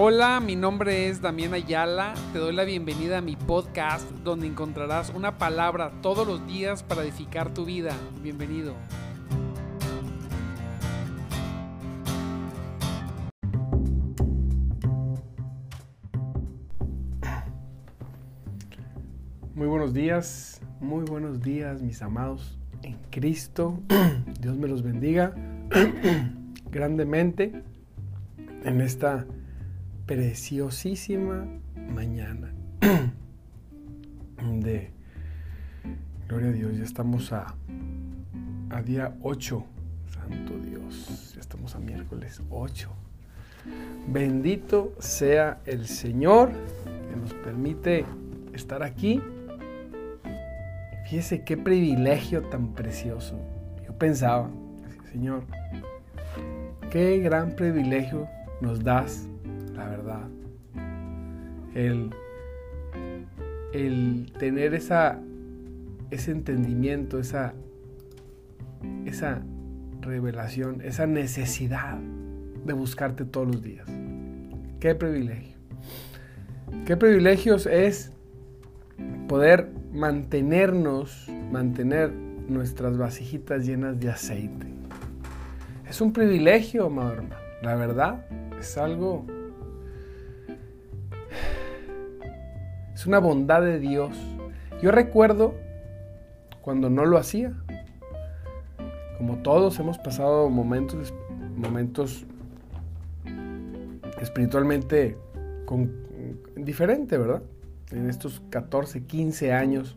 Hola, mi nombre es Damián Ayala. Te doy la bienvenida a mi podcast donde encontrarás una palabra todos los días para edificar tu vida. Bienvenido. Muy buenos días, muy buenos días mis amados en Cristo. Dios me los bendiga grandemente en esta preciosísima mañana de Gloria a Dios, ya estamos a, a día 8, Santo Dios, ya estamos a miércoles 8. Bendito sea el Señor que nos permite estar aquí. Fíjese qué privilegio tan precioso. Yo pensaba, Señor, qué gran privilegio nos das la verdad. El, el tener esa, ese entendimiento, esa, esa revelación, esa necesidad de buscarte todos los días. Qué privilegio. Qué privilegios es poder mantenernos, mantener nuestras vasijitas llenas de aceite. Es un privilegio, amado hermano. La verdad, es algo Es una bondad de Dios. Yo recuerdo cuando no lo hacía. Como todos hemos pasado momentos, momentos espiritualmente con, diferente, ¿verdad? En estos 14, 15 años.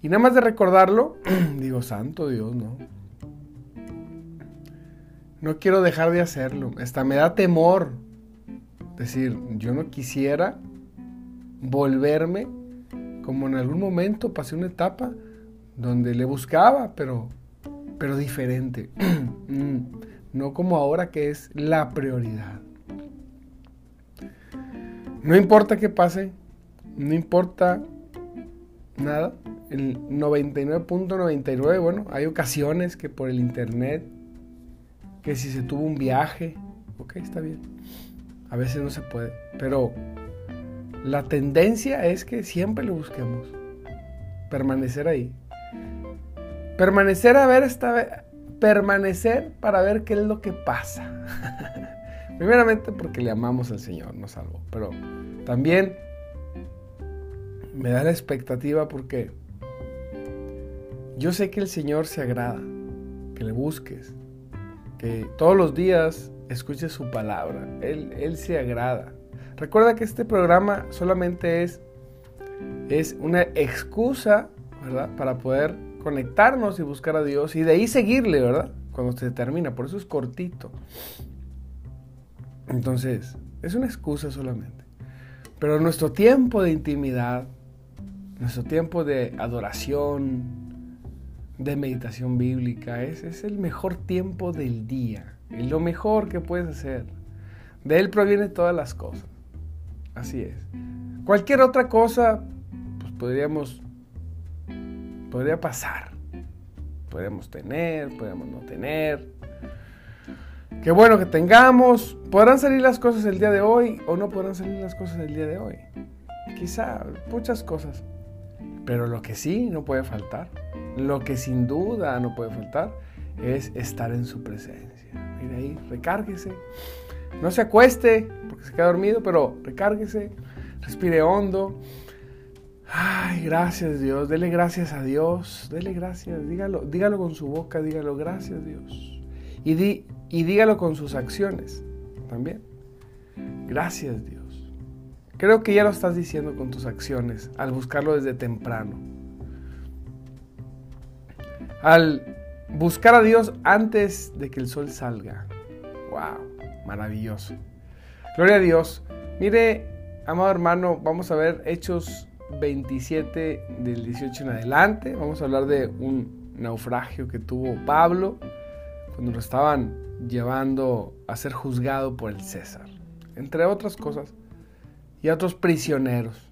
Y nada más de recordarlo, digo, santo Dios, no. No quiero dejar de hacerlo. Hasta me da temor decir, yo no quisiera volverme, como en algún momento pasé una etapa donde le buscaba, pero, pero diferente. Mm, no como ahora que es la prioridad. No importa qué pase, no importa nada. El 99.99, bueno, hay ocasiones que por el internet, que si se tuvo un viaje, ok, está bien. A veces no se puede, pero la tendencia es que siempre lo busquemos. Permanecer ahí. Permanecer a ver esta permanecer para ver qué es lo que pasa. Primeramente porque le amamos al Señor, nos salvó, pero también me da la expectativa porque yo sé que el Señor se agrada, que le busques, que todos los días escuches su palabra. Él, él se agrada. Recuerda que este programa solamente es, es una excusa, ¿verdad? Para poder conectarnos y buscar a Dios y de ahí seguirle, ¿verdad? Cuando se termina, por eso es cortito. Entonces, es una excusa solamente. Pero nuestro tiempo de intimidad, nuestro tiempo de adoración, de meditación bíblica, es, es el mejor tiempo del día, es lo mejor que puedes hacer. De él provienen todas las cosas. Así es. Cualquier otra cosa, pues podríamos, podría pasar. Podríamos tener, podríamos no tener. Qué bueno que tengamos. Podrán salir las cosas el día de hoy o no podrán salir las cosas el día de hoy. Quizá muchas cosas. Pero lo que sí no puede faltar, lo que sin duda no puede faltar, es estar en su presencia. Mire ahí, recárguese. No se acueste porque se queda dormido, pero recárguese, respire hondo. Ay, gracias Dios, dele gracias a Dios, dele gracias, dígalo, dígalo con su boca, dígalo gracias Dios. Y, di, y dígalo con sus acciones también. Gracias Dios. Creo que ya lo estás diciendo con tus acciones al buscarlo desde temprano. Al buscar a Dios antes de que el sol salga. Wow maravilloso. Gloria a Dios. Mire, amado hermano, vamos a ver Hechos 27 del 18 en adelante. Vamos a hablar de un naufragio que tuvo Pablo cuando lo estaban llevando a ser juzgado por el César, entre otras cosas, y a otros prisioneros.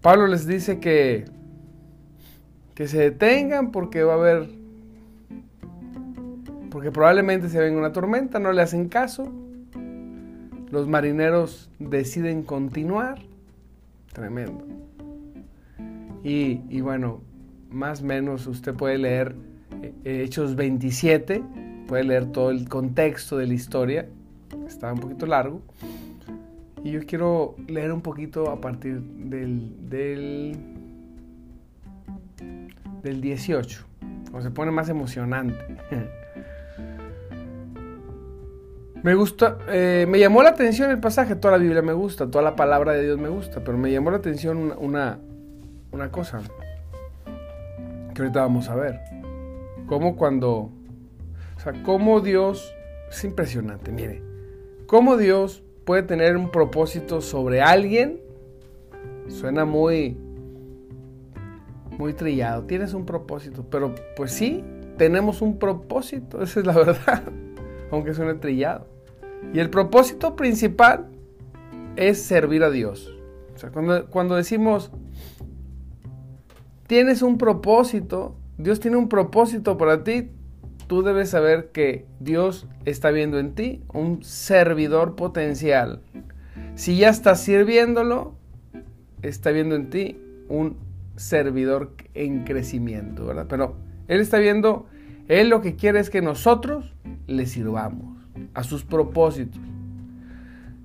Pablo les dice que, que se detengan porque va a haber porque probablemente se venga una tormenta, no le hacen caso, los marineros deciden continuar, tremendo. Y, bueno, más o menos usted puede leer eh, Hechos 27, puede leer todo el contexto de la historia, está un poquito largo. Y yo quiero leer un poquito a partir del, del, del 18, cuando se pone más emocionante. Me gusta, eh, me llamó la atención el pasaje, toda la Biblia me gusta, toda la palabra de Dios me gusta, pero me llamó la atención una, una cosa que ahorita vamos a ver. Cómo cuando, o sea, cómo Dios, es impresionante, mire, cómo Dios puede tener un propósito sobre alguien, suena muy, muy trillado, tienes un propósito, pero pues sí, tenemos un propósito, esa es la verdad, aunque suene trillado. Y el propósito principal es servir a Dios. O sea, cuando, cuando decimos, tienes un propósito, Dios tiene un propósito para ti, tú debes saber que Dios está viendo en ti un servidor potencial. Si ya estás sirviéndolo, está viendo en ti un servidor en crecimiento, ¿verdad? Pero Él está viendo, Él lo que quiere es que nosotros le sirvamos a sus propósitos.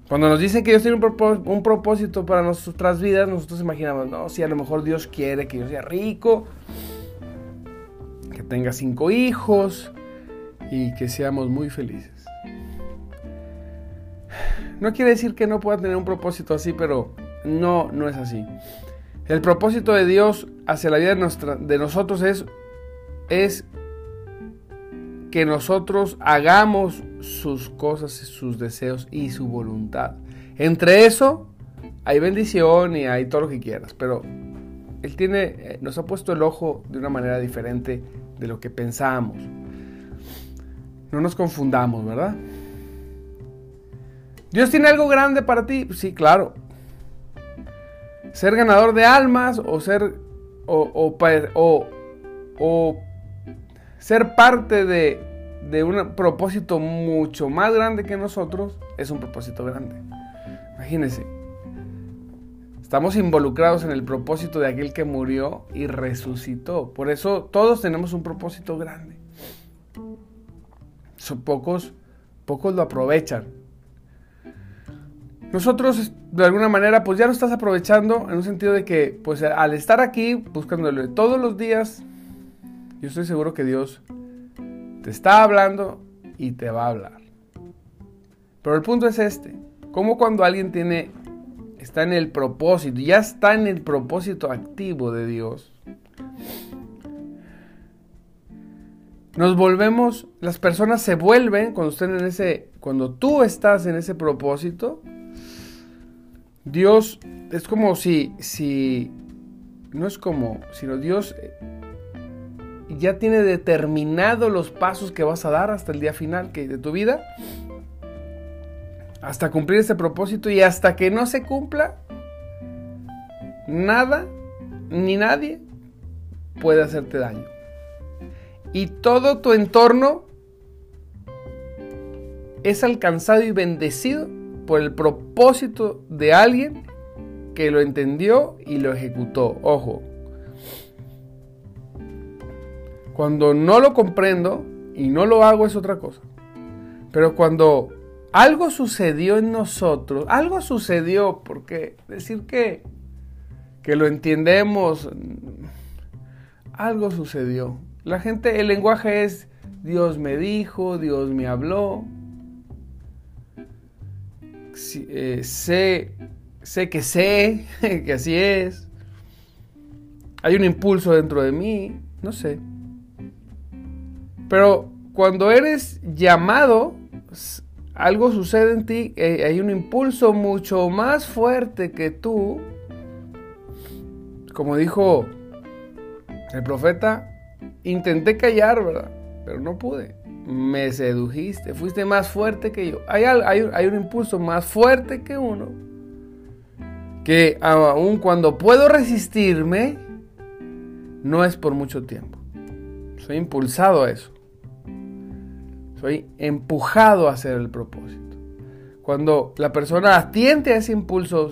Cuando nos dicen que Dios tiene un, propósito para nuestras vidas, nosotros imaginamos, no, si a lo mejor Dios quiere que yo sea rico, que tenga cinco hijos y que seamos muy felices. No quiere decir que no pueda tener un propósito así, pero no, no es así. El propósito de Dios hacia la vida de, de nosotros es, es que nosotros hagamos sus cosas, sus deseos y su voluntad. Entre eso hay bendición y hay todo lo que quieras, pero Él tiene, eh, nos ha puesto el ojo de una manera diferente de lo que pensamos. No nos confundamos, ¿verdad? Dios tiene algo grande para ti, sí, claro. Ser ganador de almas o ser o, o, o ser parte de, de un propósito mucho más grande que nosotros es un propósito grande. Imagínense, estamos involucrados en el propósito de aquel que murió y resucitó. Por eso todos tenemos un propósito grande. Son pocos, pocos lo aprovechan. Nosotros, de alguna manera, pues ya lo estás aprovechando en un sentido de que, pues al estar aquí, buscándole todos los días, yo estoy seguro que Dios te está hablando y te va a hablar. Pero el punto es este. Como cuando alguien tiene, está en el propósito, ya está en el propósito activo de Dios, nos volvemos, las personas se vuelven cuando estén en ese, cuando tú estás en ese propósito, Dios es como si, si, no es como, sino Dios ya tiene determinado los pasos que vas a dar hasta el día final de tu vida, hasta cumplir ese propósito y hasta que no se cumpla, nada ni nadie puede hacerte daño. Y todo tu entorno es alcanzado y bendecido por el propósito de alguien que lo entendió y lo ejecutó. Ojo, cuando no lo comprendo y no lo hago es otra cosa. Pero cuando algo sucedió en nosotros, algo sucedió, porque decir que, que lo entendemos, algo sucedió. La gente, el lenguaje es Dios me dijo, Dios me habló. Eh, sé, sé que sé que así es. Hay un impulso dentro de mí, no sé. Pero cuando eres llamado, algo sucede en ti, eh, hay un impulso mucho más fuerte que tú. Como dijo el profeta, intenté callar, ¿verdad? Pero no pude. Me sedujiste, fuiste más fuerte que yo. Hay, hay, hay un impulso más fuerte que uno. Que aun cuando puedo resistirme, no es por mucho tiempo. Soy impulsado a eso. Soy empujado a hacer el propósito. cuando la persona atiende a ese impulso,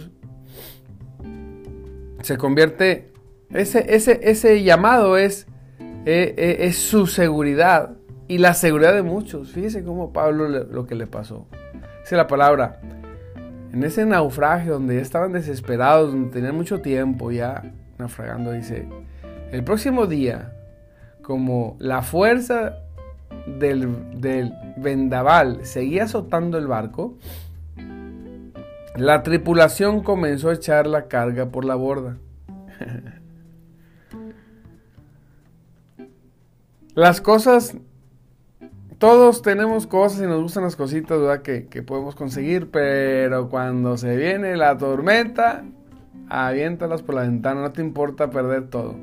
se convierte, ese, ese, ese llamado es, eh, es su seguridad y la seguridad de muchos. Fíjese cómo Pablo lo que le pasó. Dice la palabra, en ese naufragio donde ya estaban desesperados, donde tenían mucho tiempo ya naufragando, dice, el próximo día, como la fuerza del, del vendaval seguía azotando el barco, la tripulación comenzó a echar la carga por la borda. Las cosas, todos tenemos cosas y nos gustan las cositas. Que, que podemos conseguir, pero cuando se viene la tormenta, aviéntalas por la ventana, no te importa perder todo.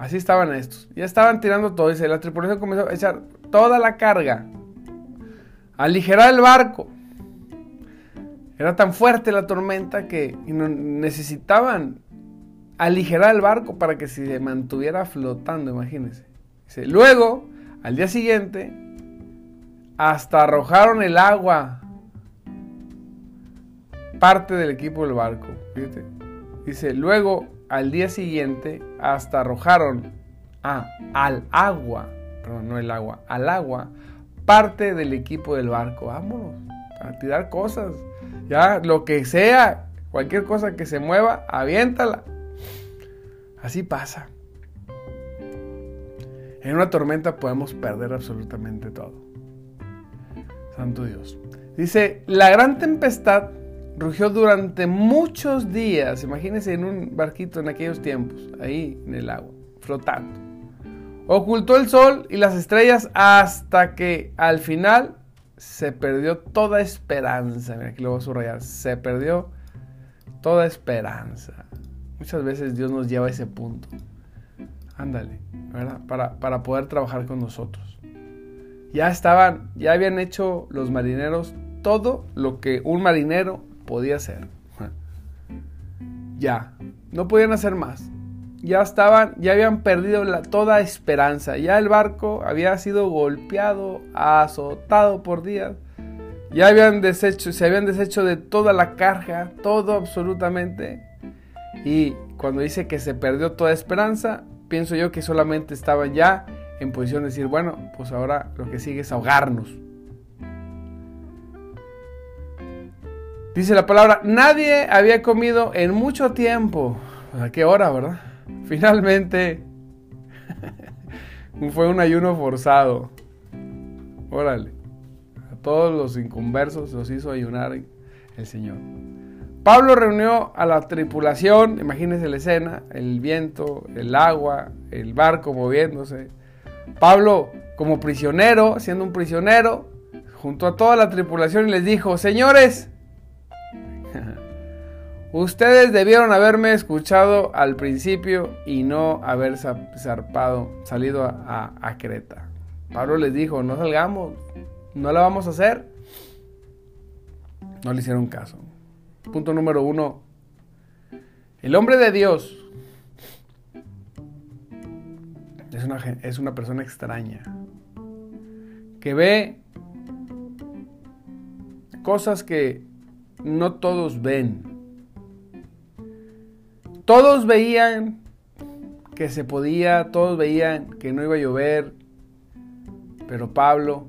Así estaban estos. Ya estaban tirando todo. Dice, la tripulación comenzó a echar toda la carga, aligerar el barco. Era tan fuerte la tormenta que necesitaban aligerar el barco para que se mantuviera flotando, imagínense. luego, al día siguiente, hasta arrojaron el agua parte del equipo del barco. Dice, luego, al día siguiente, hasta arrojaron al agua, perdón, no el agua, al agua, parte del equipo del barco. Vámonos, a tirar cosas. Ya, lo que sea, cualquier cosa que se mueva, aviéntala. Así pasa. En una tormenta podemos perder absolutamente todo. Santo Dios. Dice, la gran tempestad rugió durante muchos días. Imagínense en un barquito en aquellos tiempos, ahí en el agua, flotando. Ocultó el sol y las estrellas hasta que al final se perdió toda esperanza. Mira, aquí lo voy a subrayar. Se perdió toda esperanza. Muchas veces Dios nos lleva a ese punto. Ándale. Para, para poder trabajar con nosotros. Ya estaban, ya habían hecho los marineros todo lo que un marinero podía hacer. Ya, no podían hacer más ya estaban, ya habían perdido toda esperanza. Ya el barco había sido golpeado, azotado por días. Ya habían deshecho, se habían deshecho de toda la carga, todo absolutamente. Y cuando dice que se perdió toda esperanza, pienso yo que solamente estaban ya en posición de decir, bueno, pues ahora lo que sigue es ahogarnos. Dice la palabra, nadie había comido en mucho tiempo. ¿A qué hora, verdad? Finalmente, fue un ayuno forzado. Órale. A todos los inconversos los hizo ayunar el Señor. Pablo reunió a la tripulación, imagínense la escena, el viento, el agua, el barco moviéndose. Pablo como prisionero, siendo un prisionero, junto a toda la tripulación y les dijo, señores, Ustedes debieron haberme escuchado al principio y no haber zarpado, salido a, Creta. Pablo les dijo, no salgamos, no la vamos a hacer. No le hicieron caso. Punto número uno. El hombre de Dios es una, es una persona extraña que ve cosas que no todos ven. Todos veían que se podía, todos veían que no iba a llover, pero Pablo,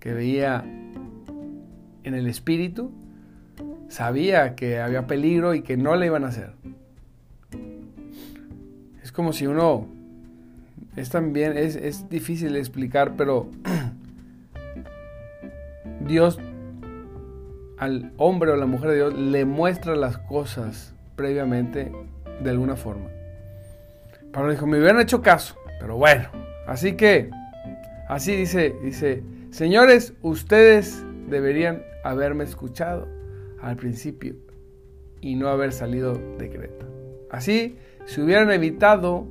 que veía en el espíritu, sabía que había peligro y que no le iban a hacer. Es como si uno, es también, es, es difícil explicar, pero Dios al hombre o la mujer de Dios le muestra las cosas previamente de alguna forma. Pablo dijo, me hubieran hecho caso, pero bueno, así que, así dice, dice, señores, ustedes deberían haberme escuchado al principio y no haber salido de Creta. Así se hubieran evitado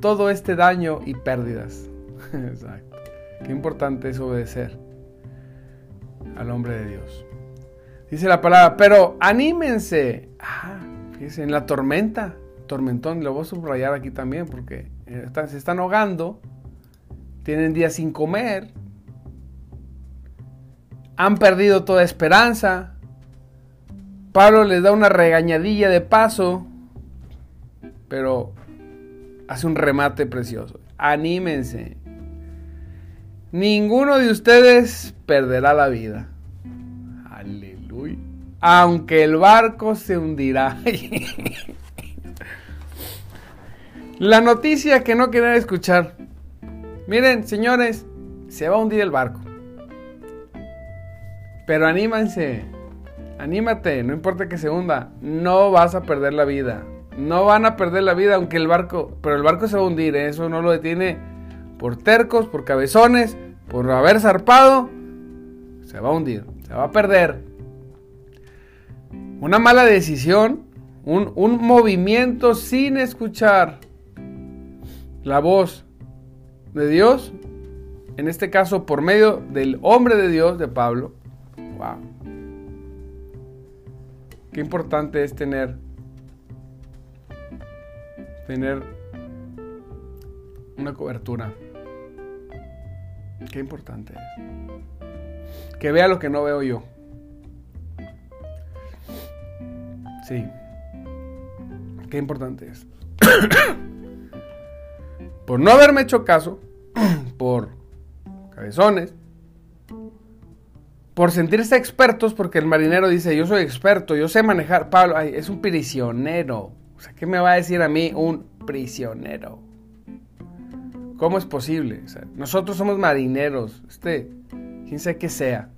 todo este daño y pérdidas. Exacto. Qué importante es obedecer al hombre de Dios. Dice la palabra, pero anímense. Ah, en la tormenta, tormentón, lo voy a subrayar aquí también porque eh, se están ahogando, tienen días sin comer. han perdido toda esperanza. Pablo les da una regañadilla de paso, pero hace un remate precioso. Anímense. Ninguno de ustedes perderá la vida. Aunque el barco se hundirá. la noticia que no querían escuchar. Miren, señores, se va a hundir el barco. Pero anímense, anímate, no importa que se hunda, no vas a perder la vida. No van a perder la vida aunque el barco, pero el barco se va a hundir, ¿eh? eso no lo detiene por tercos, por cabezones, por haber zarpado. Se va a hundir, se va a perder. Una mala decisión, un, un movimiento sin escuchar la voz de Dios, en este caso por medio del hombre de Dios, de Pablo, Wow. Qué importante es tener tener una cobertura. Qué importante es. Que vea lo que no veo yo. Sí. Qué importante es. por no haberme hecho caso, por cabezones, por sentirse expertos, porque el marinero dice, yo soy experto, yo sé manejar. Pablo, es un prisionero. O sea, ¿qué me va a decir a mí un prisionero? ¿Cómo es posible? nosotros somos marineros. Este, quién sabe qué sea.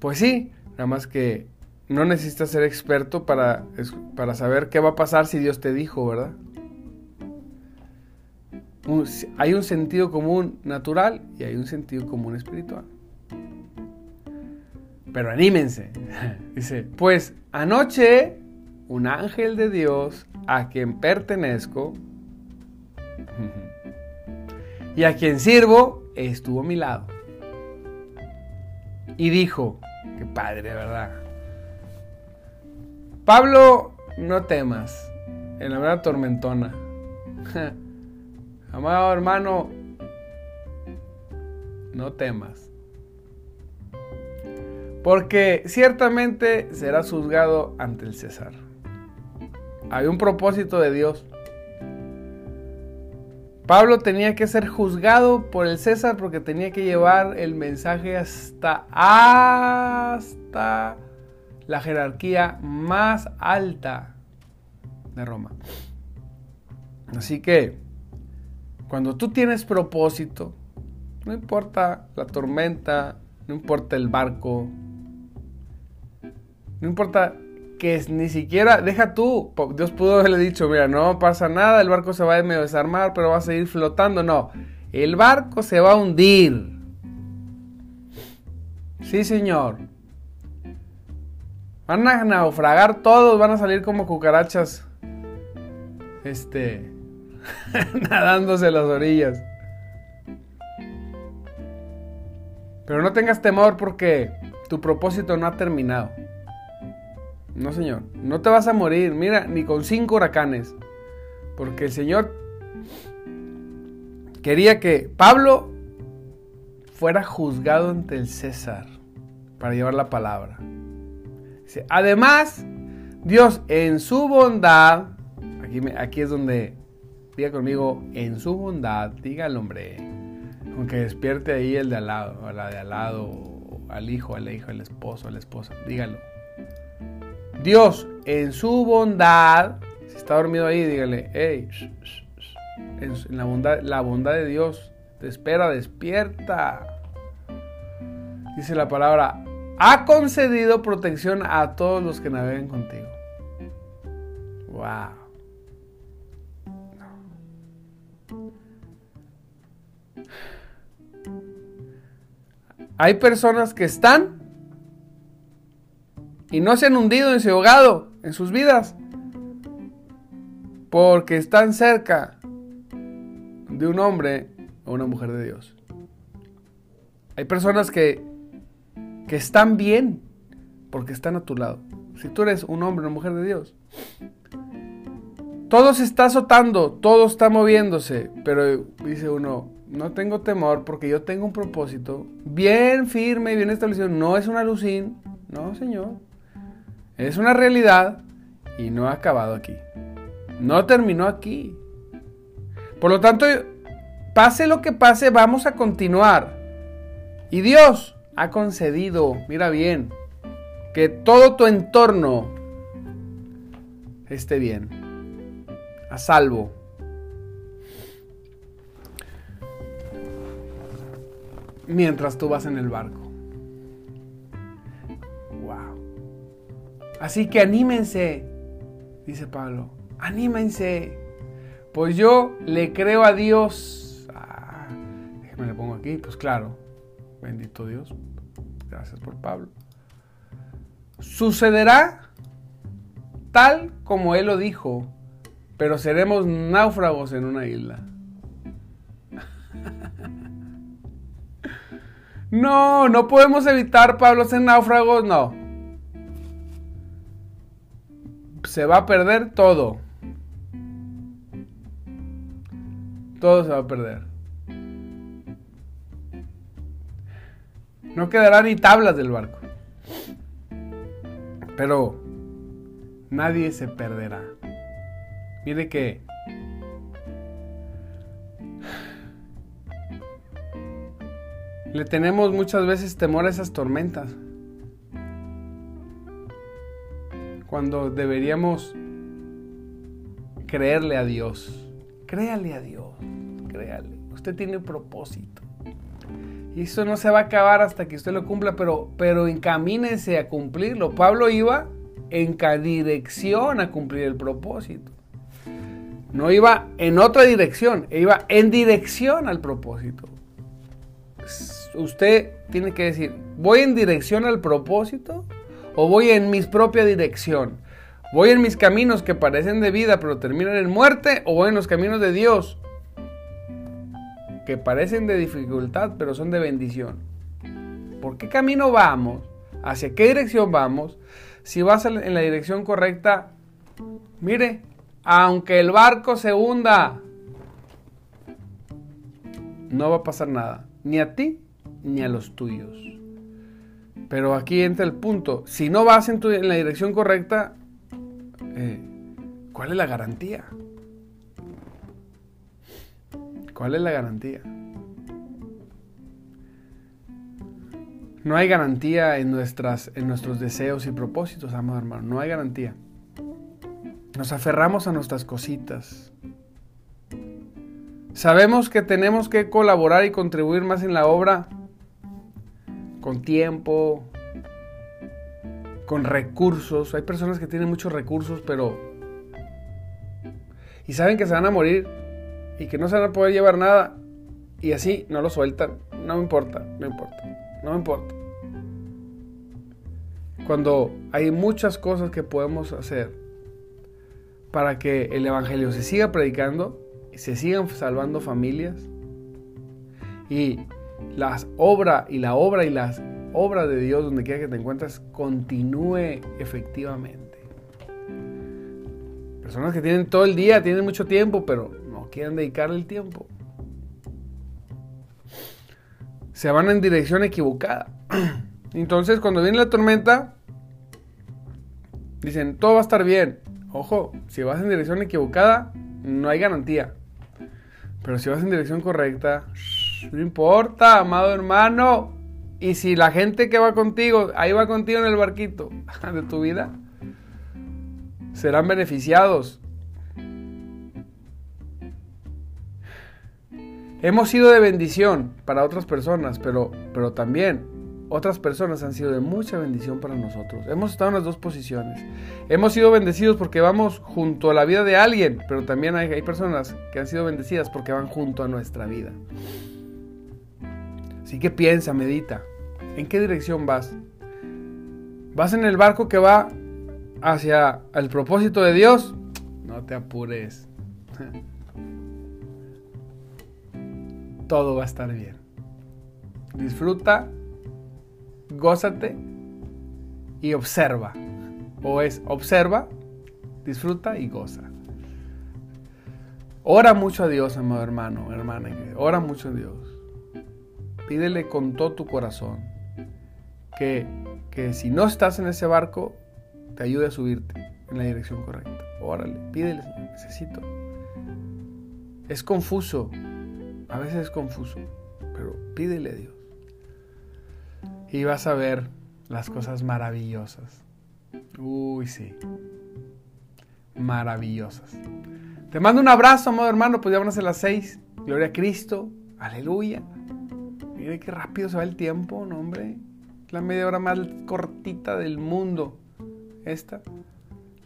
Pues sí, nada más que no necesitas ser experto para, para saber qué va a pasar si Dios te dijo, ¿verdad? hay un sentido común natural y hay un sentido común espiritual. Pero anímense. Dice, pues anoche un ángel de Dios a quien pertenezco y a quien sirvo estuvo a mi lado. Y dijo, qué padre, ¿verdad? Pablo, no temas, en la verdad tormentona. Amado hermano, no temas porque ciertamente serás juzgado ante el César. Hay un propósito de Dios. Pablo tenía que ser juzgado por el César porque tenía que llevar el mensaje hasta, hasta la jerarquía más alta de Roma. Así que, cuando tú tienes propósito, no importa la tormenta, no importa el barco, no importa que ni siquiera, deja tú, Dios pudo haberle dicho, mira, no pasa nada, el barco se va a desarmar, pero va a seguir flotando. No, el barco se va a hundir. Sí, señor. Van a naufragar todos, van a salir como cucarachas. Este. nadándose las orillas. Pero no tengas temor porque tu propósito no ha terminado. No, Señor. No te vas a morir. Mira, ni con cinco huracanes. Porque el Señor quería que Pablo fuera juzgado ante el César para llevar la palabra. Además, Dios en su bondad, aquí, es donde, diga conmigo, en su bondad, diga el hombre, aunque despierte ahí el de al lado, o la de al lado, al hijo, al hijo, al esposo, a la esposa, dígalo. Dios, en su bondad, si está dormido ahí, dígale, hey, en la bondad, la bondad de Dios te espera, despierta. Dice la palabra, ha concedido protección a todos los que navegan contigo. Wow. Hay personas que están y no se han hundido ni se ahogado en sus vidas porque están cerca de un hombre o una mujer de Dios. Hay personas que, que están bien porque están a tu lado. Si tú eres un hombre o mujer de Dios, todo se está azotando, todo está moviéndose, pero dice uno, no tengo temor porque yo tengo un propósito bien firme y bien establecido. No es una alucín, no, Señor. Es una realidad y no ha acabado aquí. No terminó aquí. Por lo tanto, pase lo que pase, vamos a continuar. Y Dios ha concedido, mira bien, que todo tu entorno esté bien, a salvo. Mientras tú vas en el barco. Wow. Así que anímense, dice Pablo, anímense. Pues yo le creo a Dios. Ah, déjame le pongo aquí, pues claro. Bendito Dios. Gracias por Pablo. Sucederá tal como Él lo dijo, pero seremos náufragos en una isla. No, no podemos evitar, Pablo, ser náufragos, no. Se va a perder todo. Todo se va a perder. No quedará ni tablas del barco. Pero nadie se perderá. Mire que le tenemos muchas veces temor a esas tormentas. Cuando deberíamos creerle a Dios. Créale a Dios. Créale. Usted tiene propósito. Y eso no se va a acabar hasta que usted lo cumpla, pero, pero a cumplirlo. Pablo iba en dirección a cumplir el propósito. No iba en otra dirección, iba en dirección al propósito. Usted tiene que decir, ¿voy en dirección al propósito o voy en mi propia dirección? ¿Voy en mis caminos que parecen de vida pero terminan en muerte o voy en los caminos de Dios que parecen de dificultad, pero son de bendición. ¿Por qué camino vamos? ¿Hacia qué dirección vamos? Si vas en la dirección correcta, mire, aunque el barco se hunda, no va a pasar nada, ni a ti ni a los tuyos. Pero aquí entra el punto, si no vas en, la dirección correcta, eh, ¿cuál es la garantía? ¿Cuál es la garantía? No hay garantía en, nuestras, en nuestros deseos y propósitos, amados hermanos. No hay garantía. Nos aferramos a nuestras cositas. Sabemos que tenemos que colaborar y contribuir más en la obra con tiempo, con recursos. Hay personas que tienen muchos recursos, pero... Y saben que se van a morir y que no se van a poder llevar nada y así no lo sueltan. No me importa, no importa, no me importa. Cuando hay muchas cosas que podemos hacer para que el Evangelio se siga predicando se sigan salvando familias y las obra y la obra y las obras de Dios donde quiera que te encuentres continúe efectivamente. Personas que tienen todo el día, tienen mucho tiempo, pero quieren dedicarle el tiempo, se van en dirección equivocada. Entonces, cuando viene la tormenta, dicen, todo va a estar bien. Ojo, si vas en dirección equivocada, no hay garantía. Pero si vas en dirección correcta, no importa, amado hermano. Y si la gente que va contigo, ahí va contigo en el barquito de tu vida, serán beneficiados. Hemos sido de bendición para otras personas, pero, pero también otras personas han sido de mucha bendición para nosotros. Hemos estado en las dos posiciones. Hemos sido bendecidos porque vamos junto a la vida de alguien, pero también hay, hay personas que han sido bendecidas porque van junto a nuestra vida. Así que piensa, medita. ¿En qué dirección vas? ¿Vas en el barco que va hacia el propósito de Dios? No te apures. todo va a estar bien. Disfruta, gózate y observa. O es observa, disfruta y goza. Ora mucho a Dios, amado hermano, hermana. Ora mucho a Dios. Pídele con todo tu corazón que, que si no estás en ese barco, te ayude a subirte en la dirección correcta. Órale, pídele, necesito. Es confuso, a veces es confuso, pero pídele a Dios. Y vas a ver las cosas maravillosas. Uy, sí. Maravillosas. Te mando un abrazo, amado hermano. Pues ya van a ser las seis. Gloria a Cristo. Aleluya. Mire qué rápido se va el tiempo, no, hombre. La media hora más cortita del mundo. Esta.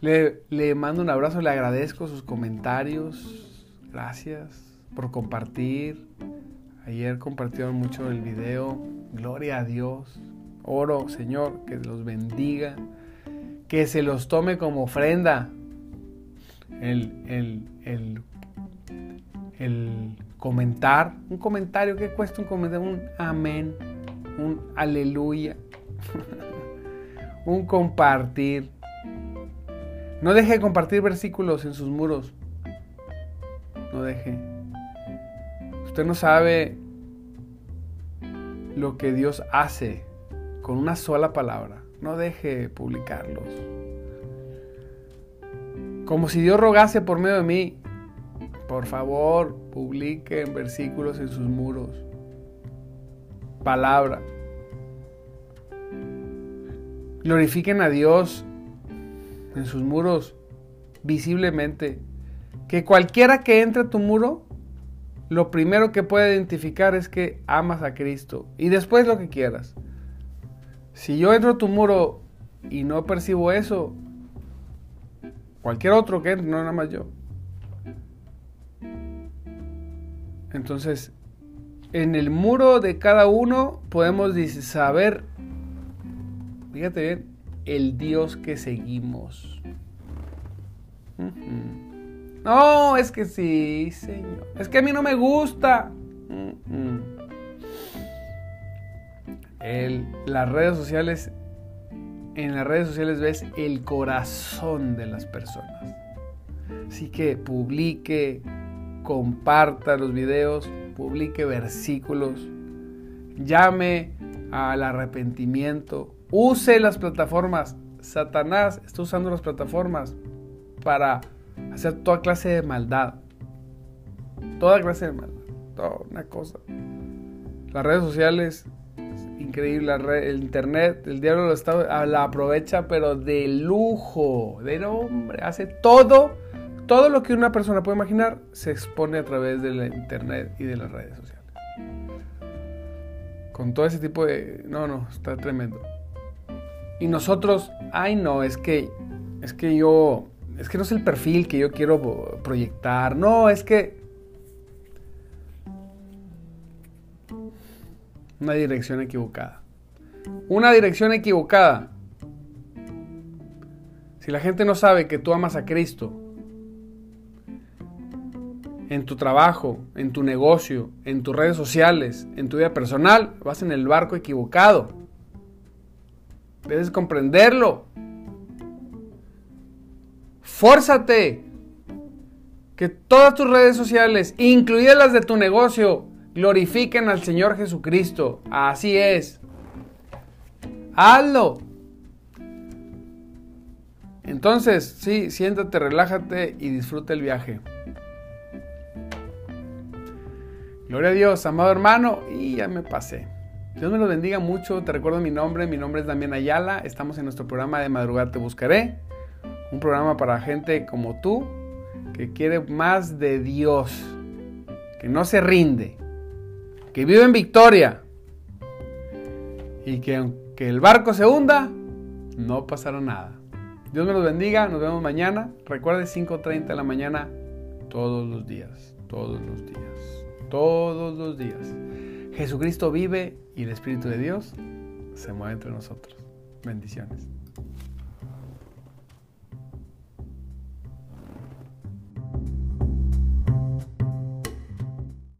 Le, le mando un abrazo, le agradezco sus comentarios. Gracias por compartir. Ayer compartieron mucho el video. Gloria a Dios. Oro, Señor, que los bendiga. Que se los tome como ofrenda. El, el, el, comentar. Un comentario. ¿Qué cuesta un comentario? Un amén. Un aleluya. un compartir. No deje de compartir versículos en sus muros. No deje. Usted no sabe lo que Dios hace con una sola palabra. No deje publicarlos. Como si Dios rogase por medio de mí. Por favor, publiquen versículos en sus muros. Palabra. Glorifiquen a Dios en sus muros visiblemente. Que cualquiera que entre a tu muro, lo primero que puede identificar es que amas a Cristo. Y después lo que quieras. Si yo entro a tu muro y no percibo eso, cualquier otro que entre, no nada más yo. Entonces, en el muro de cada uno podemos saber, fíjate bien, el Dios que seguimos. No, es que sí, Señor. Es que a mí no me gusta. las redes sociales, en las redes sociales ves el corazón de las personas. Así que publique, comparta los videos, publique versículos, llame al arrepentimiento, use las plataformas. Satanás está usando las plataformas para hacer toda clase de maldad. Toda clase de maldad. Toda una cosa. Las redes sociales increíble. el internet, el diablo lo está, la aprovecha, pero de lujo, de nombre. Hace todo, todo lo que una persona puede imaginar se expone a través del internet y de las redes sociales. Con todo ese tipo de. No, no, está tremendo. Y nosotros, ay no, es que. Es que yo. Es que no es el perfil que yo quiero proyectar. No, es que una dirección equivocada. Una dirección equivocada. Si la gente no sabe que tú amas a Cristo, en tu trabajo, en tu negocio, en tus redes sociales, en tu vida personal, vas en el barco equivocado. Debes comprenderlo. Fórzate. Que todas tus redes sociales, incluidas las de tu negocio, glorifiquen al Señor Jesucristo. Así es. Hazlo. Entonces, sí, siéntate, relájate y disfruta el viaje. Gloria a Dios, amado hermano, y ya me pasé. Dios me lo bendiga mucho. Te recuerdo mi nombre. Mi nombre es Damián Ayala. Estamos en nuestro programa de Madrugada Te Buscaré. Un programa para gente como tú que quiere más de Dios, que no se rinde, que vive en victoria y que aunque el barco se hunda, no pasará nada. Dios me los bendiga, nos vemos mañana. Recuerde 5.30 de la mañana todos los días, todos los días, todos los días. Jesucristo vive y el Espíritu de Dios se mueve entre nosotros. Bendiciones.